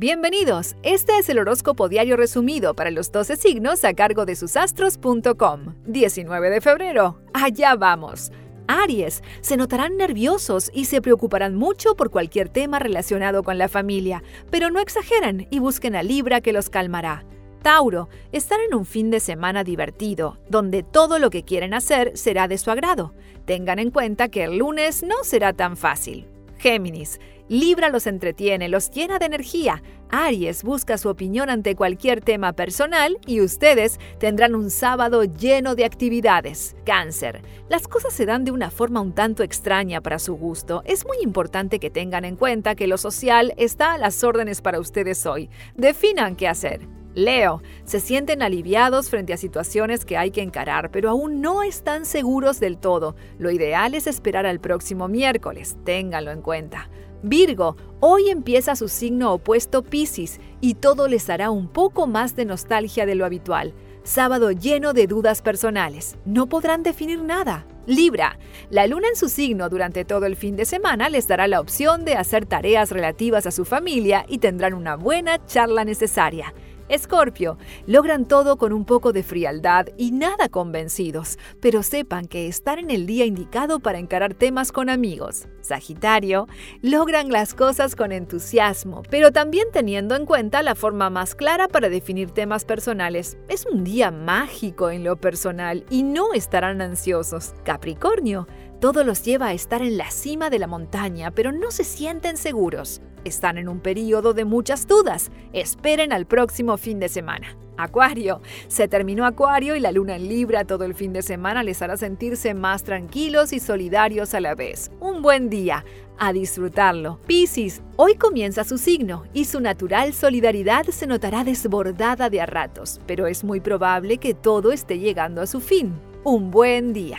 Bienvenidos, este es el horóscopo diario resumido para los 12 signos a cargo de susastros.com. 19 de febrero, allá vamos. Aries, se notarán nerviosos y se preocuparán mucho por cualquier tema relacionado con la familia, pero no exageran y busquen a Libra que los calmará. Tauro, están en un fin de semana divertido, donde todo lo que quieren hacer será de su agrado. Tengan en cuenta que el lunes no será tan fácil. Géminis, Libra los entretiene, los llena de energía. Aries busca su opinión ante cualquier tema personal y ustedes tendrán un sábado lleno de actividades. Cáncer. Las cosas se dan de una forma un tanto extraña para su gusto. Es muy importante que tengan en cuenta que lo social está a las órdenes para ustedes hoy. Definan qué hacer. Leo, se sienten aliviados frente a situaciones que hay que encarar, pero aún no están seguros del todo. Lo ideal es esperar al próximo miércoles, ténganlo en cuenta. Virgo, hoy empieza su signo opuesto Pisces y todo les hará un poco más de nostalgia de lo habitual. Sábado lleno de dudas personales. No podrán definir nada. Libra, la luna en su signo durante todo el fin de semana les dará la opción de hacer tareas relativas a su familia y tendrán una buena charla necesaria. Escorpio, logran todo con un poco de frialdad y nada convencidos, pero sepan que están en el día indicado para encarar temas con amigos. Sagitario, logran las cosas con entusiasmo, pero también teniendo en cuenta la forma más clara para definir temas personales. Es un día mágico en lo personal y no estarán ansiosos. Capricornio, todo los lleva a estar en la cima de la montaña, pero no se sienten seguros. Están en un periodo de muchas dudas. Esperen al próximo fin de semana. Acuario. Se terminó Acuario y la luna en Libra todo el fin de semana les hará sentirse más tranquilos y solidarios a la vez. Un buen día. A disfrutarlo. Piscis. Hoy comienza su signo y su natural solidaridad se notará desbordada de a ratos, pero es muy probable que todo esté llegando a su fin. Un buen día.